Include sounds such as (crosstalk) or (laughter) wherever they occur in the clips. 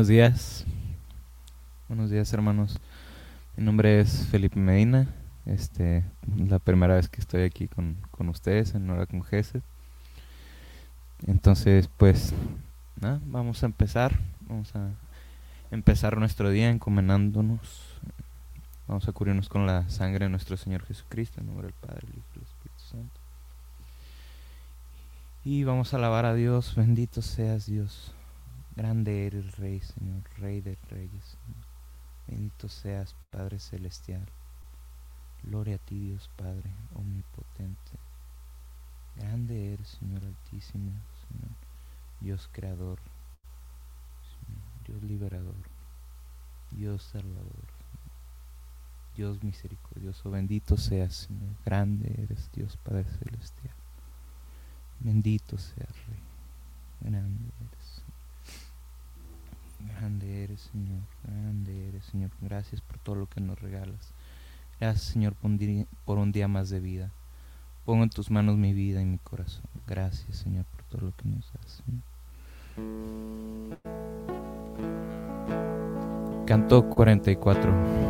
Buenos días. Buenos días, hermanos. Mi nombre es Felipe Medina. Este, la primera vez que estoy aquí con, con ustedes en Hora con. Entonces, pues, vamos a empezar. Vamos a empezar nuestro día encomendándonos. Vamos a cubrirnos con la sangre de nuestro Señor Jesucristo, en nombre del Padre, del Hijo y del Espíritu Santo. Y vamos a alabar a Dios. Bendito seas, Dios. Grande eres, Rey, Señor, Rey de Reyes. Señor. Bendito seas, Padre Celestial. Gloria a ti, Dios Padre Omnipotente. Grande eres, Señor Altísimo, Señor, Dios Creador, Señor, Dios Liberador, Dios Salvador, Señor, Dios Misericordioso. Bendito seas, Señor. Grande eres, Dios Padre Celestial. Bendito seas, Rey. Grande eres. Grande eres, Señor. Grande eres, Señor. Gracias por todo lo que nos regalas. Gracias, Señor, por un día, más de vida. Pongo en tus manos mi vida y mi corazón. Gracias, Señor, por todo lo que nos das. Señor. Canto 44.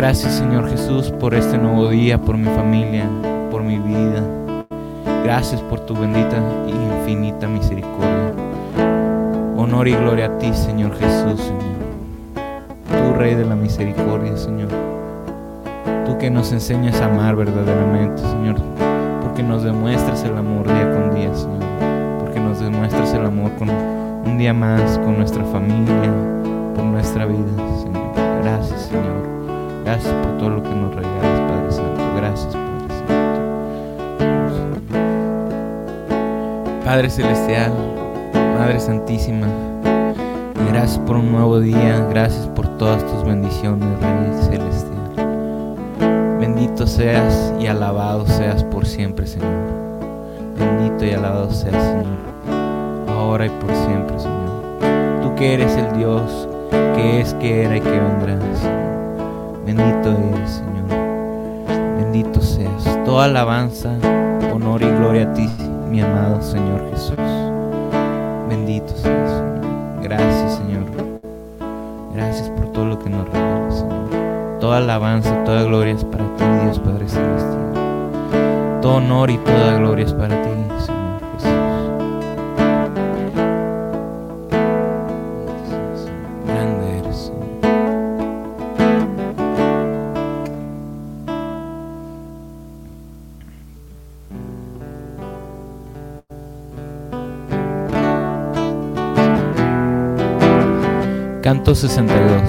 Gracias, Señor Jesús, por este nuevo día, por mi familia, por mi vida. Gracias por tu bendita y infinita misericordia. Honor y gloria a ti, Señor Jesús, Señor. Tú, Rey de la misericordia, Señor. Tú que nos enseñas a amar verdaderamente, Señor. Porque nos demuestras el amor día con día, Señor. Porque nos demuestras el amor con un día más, con nuestra familia, por nuestra vida, Señor. Gracias, Señor. Gracias por todo lo que nos regalas, Padre Santo. Gracias, Padre Santo. Padre Celestial, Madre Santísima, gracias por un nuevo día, gracias por todas tus bendiciones, Rey Celestial. Bendito seas y alabado seas por siempre, Señor. Bendito y alabado seas, Señor, ahora y por siempre, Señor. Tú que eres el Dios que es, que era y que vendrá, Señor. Bendito eres, Señor. Bendito seas. Toda alabanza, honor y gloria a ti, mi amado Señor Jesús. Bendito seas, Señor. Gracias, Señor. Gracias por todo lo que nos regalas, Señor. Toda alabanza, toda gloria es para ti, Dios Padre Celestial. Todo honor y toda gloria es para ti, 162.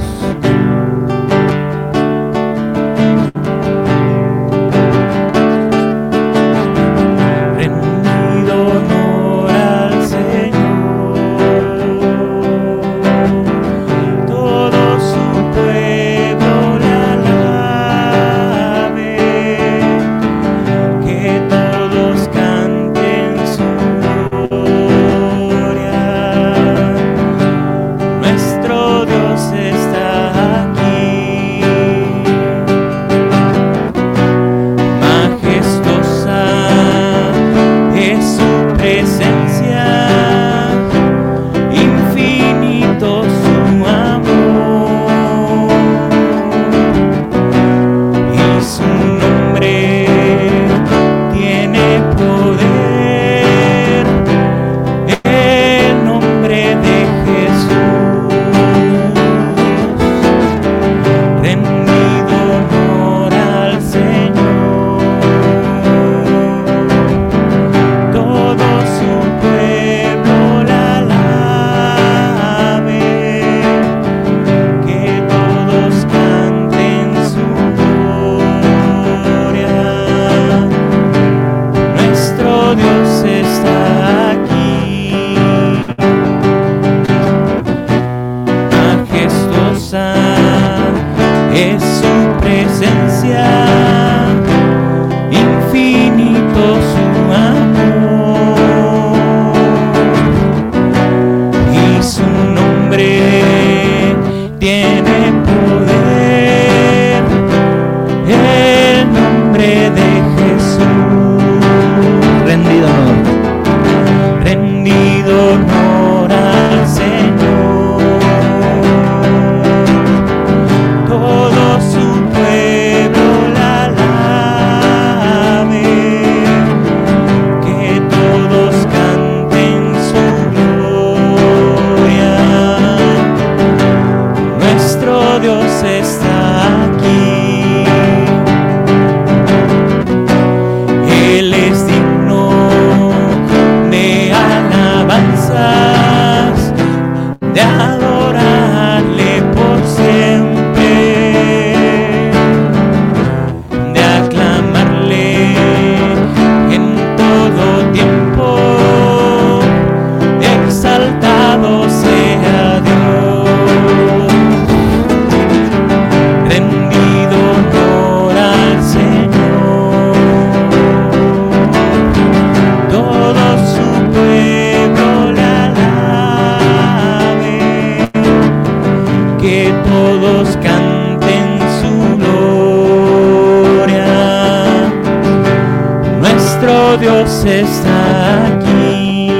Está aquí.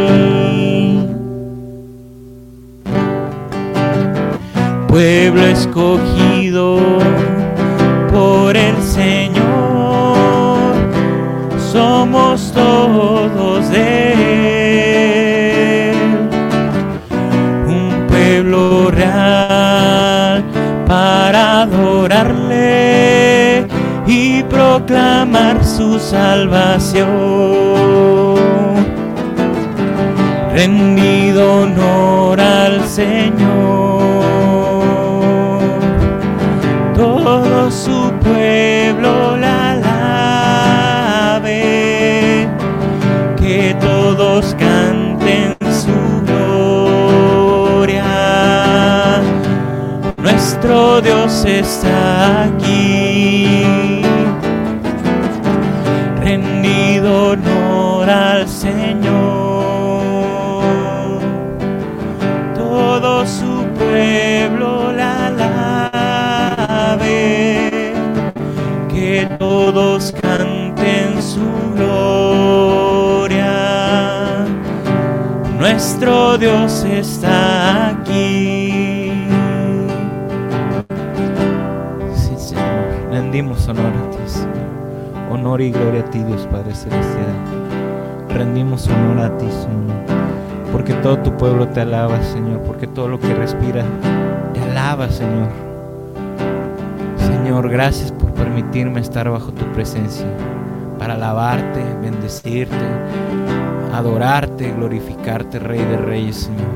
Pueblo escogido por el Señor, somos todos de Él, un pueblo real para adorarle y proclamar su salvación. Todos canten su gloria. Nuestro Dios está aquí, rendido honor al Señor. Dios está aquí. Sí, Señor. Rendimos honor a ti, Señor. Honor y gloria a ti, Dios Padre Celestial. Rendimos honor a ti, Señor. Porque todo tu pueblo te alaba, Señor. Porque todo lo que respira te alaba, Señor. Señor, gracias por permitirme estar bajo tu presencia. Para alabarte, bendecirte, adorarte, glorificarte, Rey de Reyes, Señor.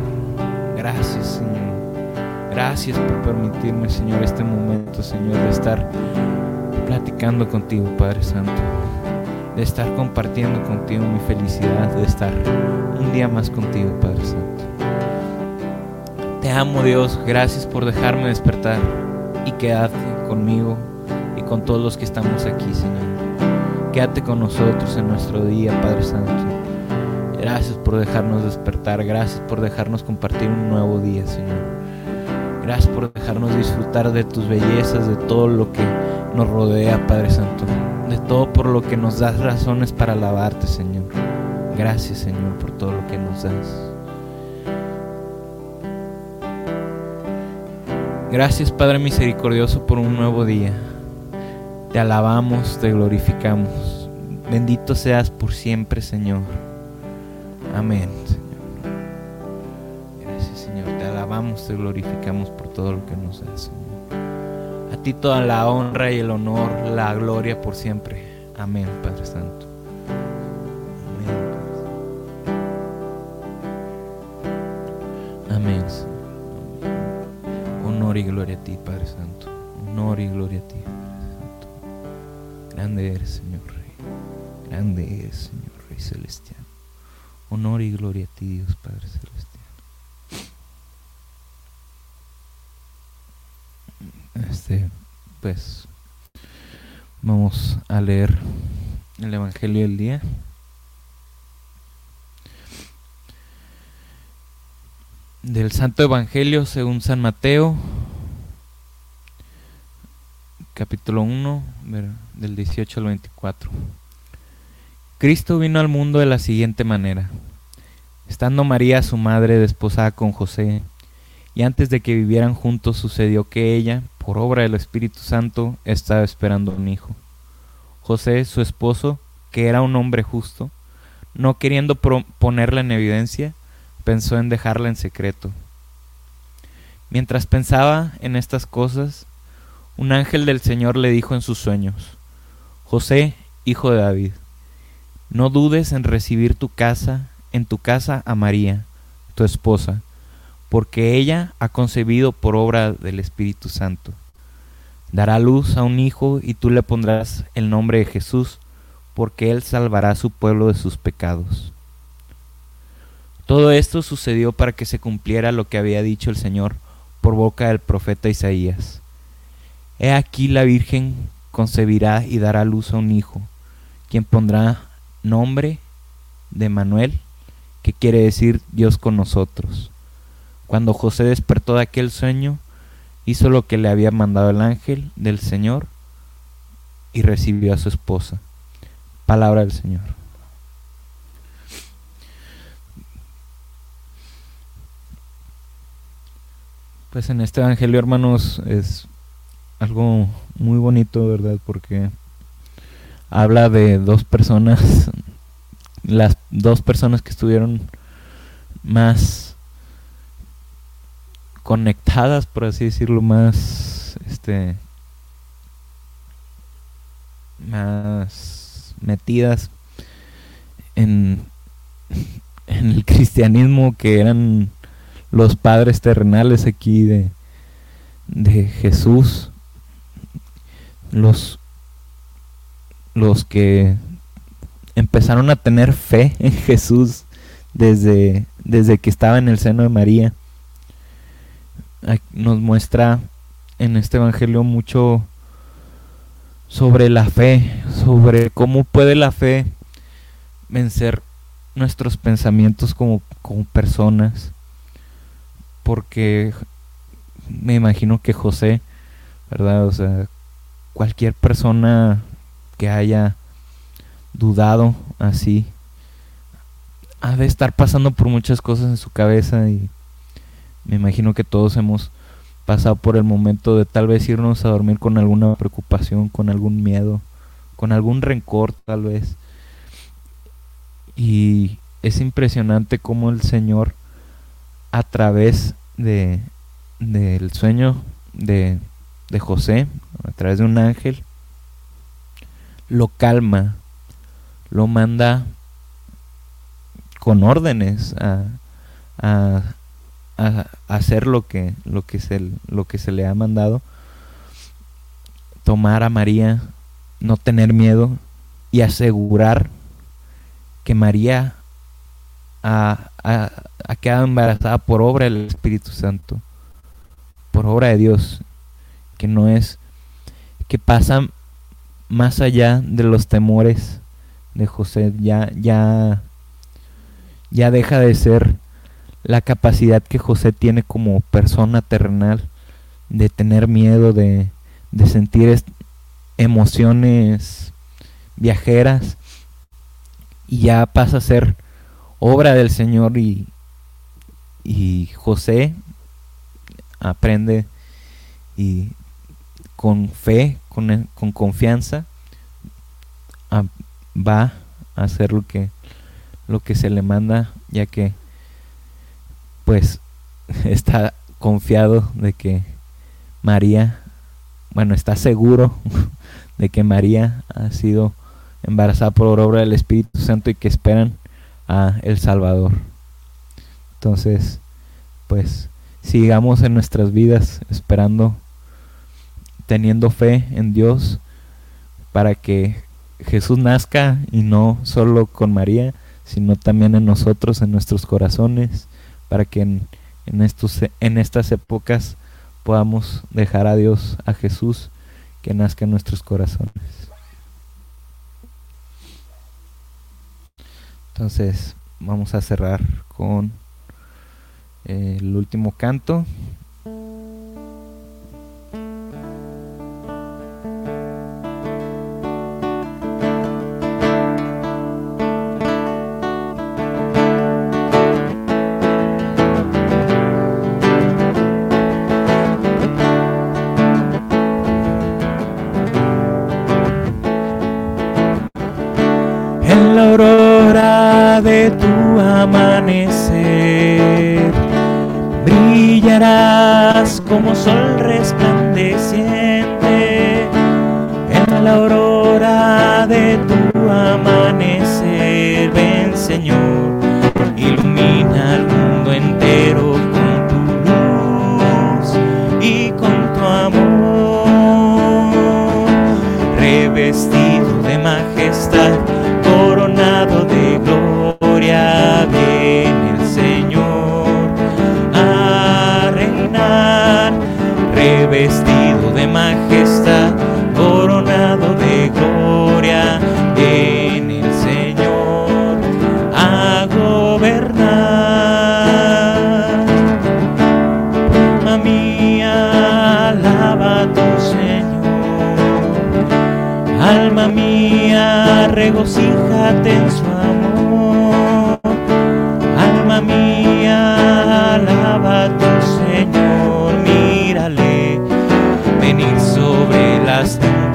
Gracias, Señor. Gracias por permitirme, Señor, este momento, Señor, de estar platicando contigo, Padre Santo. De estar compartiendo contigo mi felicidad, de estar un día más contigo, Padre Santo. Te amo, Dios. Gracias por dejarme despertar y quedarte conmigo y con todos los que estamos aquí, Señor. Quédate con nosotros en nuestro día, Padre Santo. Gracias por dejarnos despertar. Gracias por dejarnos compartir un nuevo día, Señor. Gracias por dejarnos disfrutar de tus bellezas, de todo lo que nos rodea, Padre Santo. De todo por lo que nos das razones para alabarte, Señor. Gracias, Señor, por todo lo que nos das. Gracias, Padre misericordioso, por un nuevo día. Te alabamos, te glorificamos. Bendito seas por siempre, Señor. Amén, Señor. Gracias, Señor. Te alabamos, te glorificamos por todo lo que nos das, Señor. A ti toda la honra y el honor, la gloria por siempre. Amén, Padre Santo. Amén. Amén. Señor. Honor y gloria a ti, Padre Santo. Honor y gloria a ti, Padre Santo. Grande eres, Señor Rey. Grande eres, Señor Rey Celestial. Honor y gloria a ti, Dios Padre Celestial. Este, pues, vamos a leer el Evangelio del día. Del Santo Evangelio según San Mateo, capítulo 1, ver- del 18 al 24. Cristo vino al mundo de la siguiente manera. Estando María, su madre, desposada con José, y antes de que vivieran juntos sucedió que ella, por obra del Espíritu Santo, estaba esperando un hijo. José, su esposo, que era un hombre justo, no queriendo ponerla en evidencia, pensó en dejarla en secreto. Mientras pensaba en estas cosas, un ángel del Señor le dijo en sus sueños, José, hijo de David, no dudes en recibir tu casa, en tu casa a María, tu esposa, porque ella ha concebido por obra del Espíritu Santo. Dará luz a un hijo y tú le pondrás el nombre de Jesús, porque él salvará a su pueblo de sus pecados. Todo esto sucedió para que se cumpliera lo que había dicho el Señor por boca del profeta Isaías. He aquí la Virgen concebirá y dará luz a un hijo, quien pondrá nombre de Manuel, que quiere decir Dios con nosotros. Cuando José despertó de aquel sueño, hizo lo que le había mandado el ángel del Señor y recibió a su esposa. Palabra del Señor. Pues en este evangelio, hermanos, es algo muy bonito, ¿verdad? Porque habla de dos personas, las dos personas que estuvieron más conectadas, por así decirlo, más, este, más metidas en, en el cristianismo que eran los padres terrenales aquí de, de Jesús, los, los que empezaron a tener fe en Jesús desde, desde que estaba en el seno de María. Nos muestra en este Evangelio mucho sobre la fe, sobre cómo puede la fe vencer nuestros pensamientos como, como personas, porque me imagino que José, ¿verdad? O sea, cualquier persona que haya dudado así, ha de estar pasando por muchas cosas en su cabeza y me imagino que todos hemos pasado por el momento de tal vez irnos a dormir con alguna preocupación, con algún miedo, con algún rencor tal vez. Y es impresionante cómo el Señor a través de del sueño de, de José, a través de un ángel, lo calma, lo manda con órdenes a, a, a, hacer lo que, lo, que se, lo que se le ha mandado, tomar a María, no tener miedo y asegurar que María ha, quedado embarazada por obra del Espíritu Santo, por obra de Dios, que no es, que pasa más allá de los temores de José, ya, ya, ya deja de ser la capacidad que José tiene como persona terrenal de tener miedo, de, de sentir emociones viajeras y ya pasa a ser obra del Señor y, y José aprende y con fe, con, con confianza, va a hacer lo que, lo que se le manda, ya que pues (laughs) está confiado de que María, bueno, está seguro (laughs) de que María ha sido embarazada por obra del Espíritu Santo y que esperan a el Salvador. Entonces, pues sigamos en nuestras vidas esperando, teniendo fe en Dios para que Jesús nazca y no solo con María, sino también en nosotros, en nuestros corazones para que en, en, estos, en estas épocas podamos dejar a Dios, a Jesús, que nazca en nuestros corazones. Entonces vamos a cerrar con el último canto.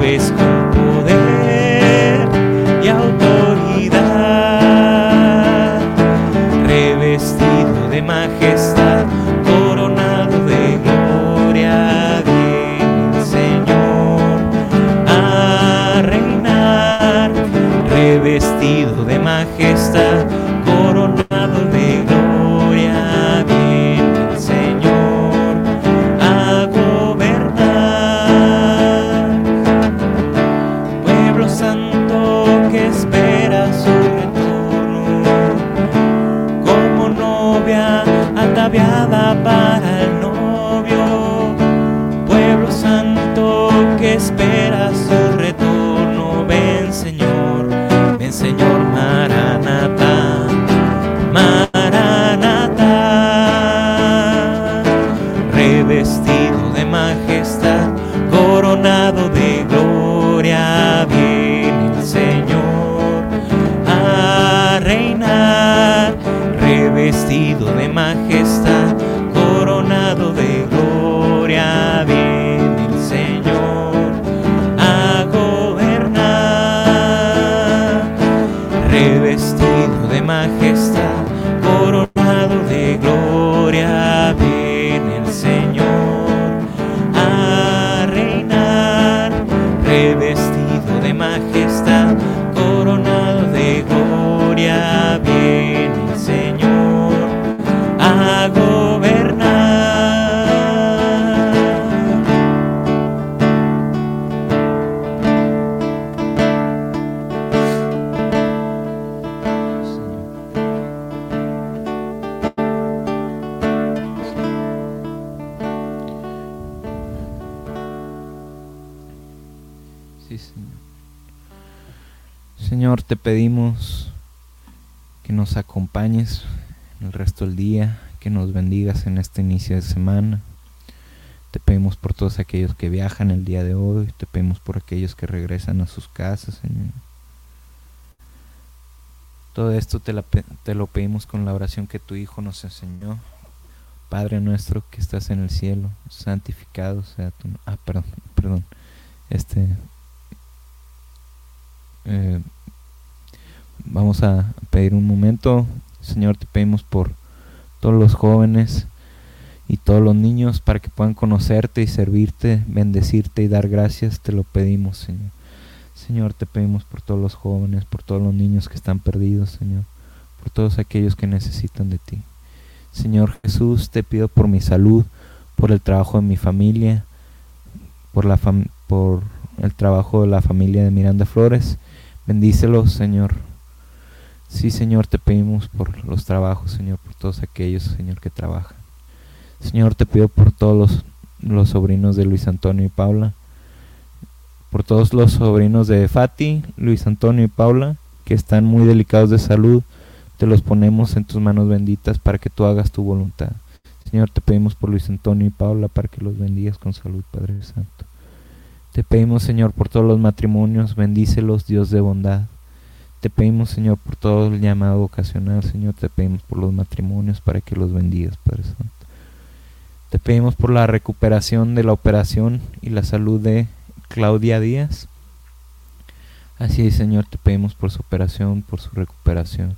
ves con poder y autoridad. Majestad, Señor. Te pedimos que nos acompañes el resto del día, que nos bendigas en este inicio de semana. Te pedimos por todos aquellos que viajan el día de hoy, te pedimos por aquellos que regresan a sus casas, Señor. Todo esto te, te lo pedimos con la oración que tu Hijo nos enseñó. Padre nuestro que estás en el cielo, santificado sea tu. Ah, perdón, perdón. Este, eh, vamos a pedir un momento. Señor, te pedimos por todos los jóvenes y todos los niños para que puedan conocerte y servirte, bendecirte y dar gracias. Te lo pedimos, Señor. Señor, te pedimos por todos los jóvenes, por todos los niños que están perdidos, Señor. Por todos aquellos que necesitan de ti. Señor Jesús, te pido por mi salud, por el trabajo de mi familia, por, la por el trabajo de la familia de Miranda Flores. Bendícelos, Señor. Sí, Señor, te pedimos por los trabajos, Señor, por todos aquellos, Señor, que trabajan. Señor, te pido por todos los, los sobrinos de Luis Antonio y Paula, por todos los sobrinos de Fati, Luis Antonio y Paula, que están muy delicados de salud. Te los ponemos en tus manos benditas para que tú hagas tu voluntad. Señor, te pedimos por Luis Antonio y Paula para que los bendigas con salud, Padre Santo. Te pedimos, Señor, por todos los matrimonios, bendícelos, Dios de bondad. Te pedimos, Señor, por todo el llamado vocacional, Señor, te pedimos por los matrimonios para que los bendigas, Padre Santo. Te pedimos por la recuperación de la operación y la salud de Claudia Díaz. Así es, Señor, te pedimos por su operación, por su recuperación.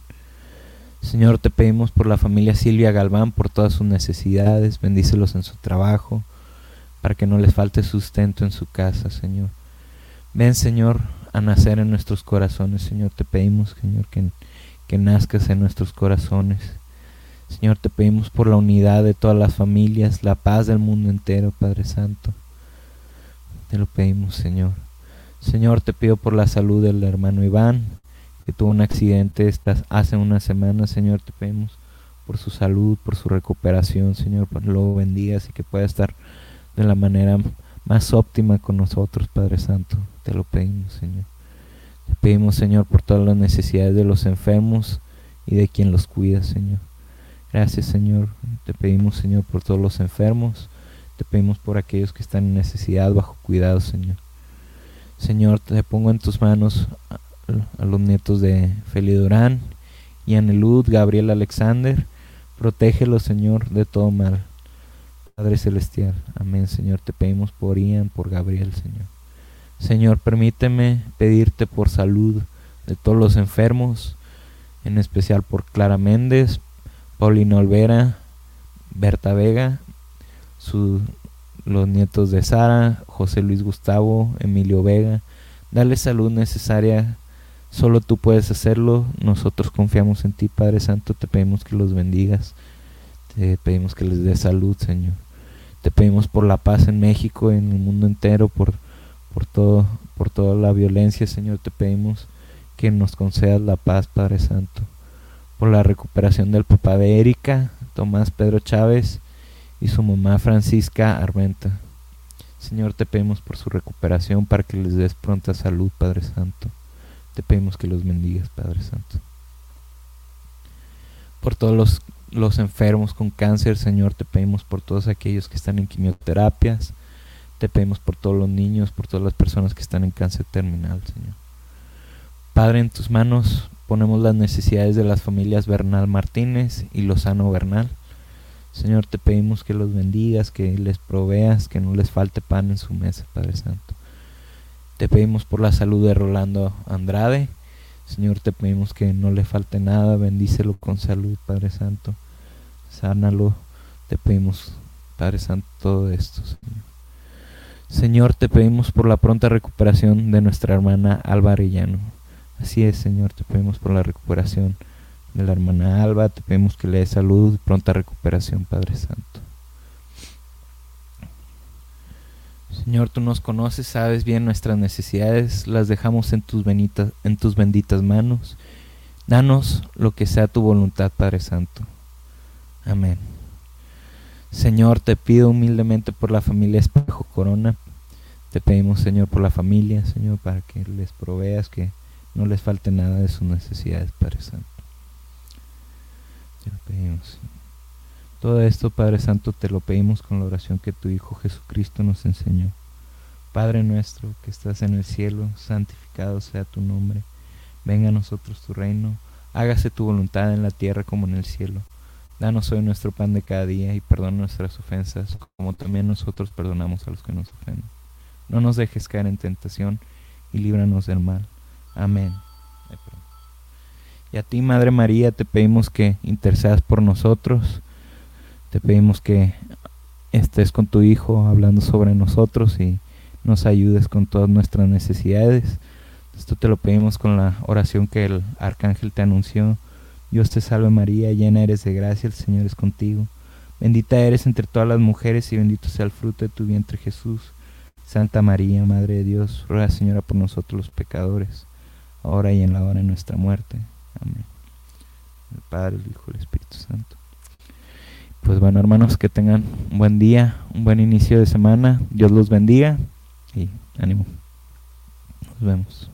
Señor, te pedimos por la familia Silvia Galván, por todas sus necesidades, bendícelos en su trabajo, para que no les falte sustento en su casa, Señor. Ven, Señor, a nacer en nuestros corazones, Señor, te pedimos, Señor, que, que nazcas en nuestros corazones. Señor, te pedimos por la unidad de todas las familias, la paz del mundo entero, Padre Santo. Te lo pedimos, Señor. Señor, te pido por la salud del hermano Iván, que tuvo un accidente estas, hace una semana, Señor, te pedimos por su salud, por su recuperación, Señor, lo bendigas y que pueda estar de la manera más óptima con nosotros, Padre Santo. Te lo pedimos, Señor. Te pedimos, Señor, por todas las necesidades de los enfermos y de quien los cuida, Señor. Gracias, Señor. Te pedimos, Señor, por todos los enfermos. Te pedimos por aquellos que están en necesidad, bajo cuidado, Señor. Señor, te pongo en tus manos a, los nietos de Feli Durán, Yanelud, Gabriel Alexander. Protégelos, Señor, de todo mal. Padre Celestial, amén, Señor. Te pedimos por Ian, por Gabriel, Señor. Señor, permíteme pedirte por salud de todos los enfermos, en especial por Clara Méndez, Paulina Olvera, Berta Vega, los nietos de Sara, José Luis Gustavo, Emilio Vega. Dale salud necesaria, solo tú puedes hacerlo. Nosotros confiamos en ti, Padre Santo, te pedimos que los bendigas, te pedimos que les dé salud, Señor. Te pedimos por la paz en México, en el mundo entero, por, por, todo, por toda la violencia, Señor. Te pedimos que nos concedas la paz, Padre Santo. Por la recuperación del papá de Erika, Tomás Pedro Chávez y su mamá Francisca Armenta. Señor, te pedimos por su recuperación para que les des pronta salud, Padre Santo. Te pedimos que los bendigas, Padre Santo. Por todos los, los enfermos con cáncer, Señor, te pedimos por todos aquellos que están en quimioterapias. Te pedimos por todos los niños, por todas las personas que están en cáncer terminal, Señor. Padre, en tus manos ponemos las necesidades de las familias Bernal Martínez y Lozano Bernal. Señor, te pedimos que los bendigas, que les proveas, que no les falte pan en su mesa, Padre Santo. Te pedimos por la salud de Rolando Andrade. Señor, te pedimos que no le falte nada, bendícelo con salud, Padre Santo. Sánalo, te pedimos, Padre Santo, todo esto, Señor. Señor, te pedimos por la pronta recuperación de nuestra hermana Alba Arellano. Así es, Señor, te pedimos por la recuperación de la hermana Alba, te pedimos que le dé salud, pronta recuperación, Padre Santo. Señor, tú nos conoces, sabes bien nuestras necesidades, las dejamos en tus, en tus benditas manos. Danos lo que sea tu voluntad, Padre Santo. Amén. Señor, te pido humildemente por la familia Espejo Corona. Te pedimos, Señor, por la familia, Señor, para que les proveas, que no les falte nada de sus necesidades, Padre Santo. Te lo pedimos. Todo esto, Padre Santo, te lo pedimos con la oración que tu Hijo Jesucristo nos enseñó. Padre nuestro que estás en el cielo, santificado sea tu nombre. Venga a nosotros tu reino. Hágase tu voluntad en la tierra como en el cielo. Danos hoy nuestro pan de cada día y perdona nuestras ofensas, como también nosotros perdonamos a los que nos ofenden. No nos dejes caer en tentación y líbranos del mal. Amén. Y a ti, Madre María, te pedimos que intercedas por nosotros. Te pedimos que estés con tu Hijo hablando sobre nosotros y nos ayudes con todas nuestras necesidades. Esto te lo pedimos con la oración que el arcángel te anunció. Dios te salve María, llena eres de gracia, el Señor es contigo. Bendita eres entre todas las mujeres y bendito sea el fruto de tu vientre Jesús. Santa María, Madre de Dios, ruega Señora por nosotros los pecadores, ahora y en la hora de nuestra muerte. Amén. El Padre, el Hijo, el Espíritu Santo. Pues bueno, hermanos, que tengan un buen día, un buen inicio de semana. Dios los bendiga y ánimo. Nos vemos.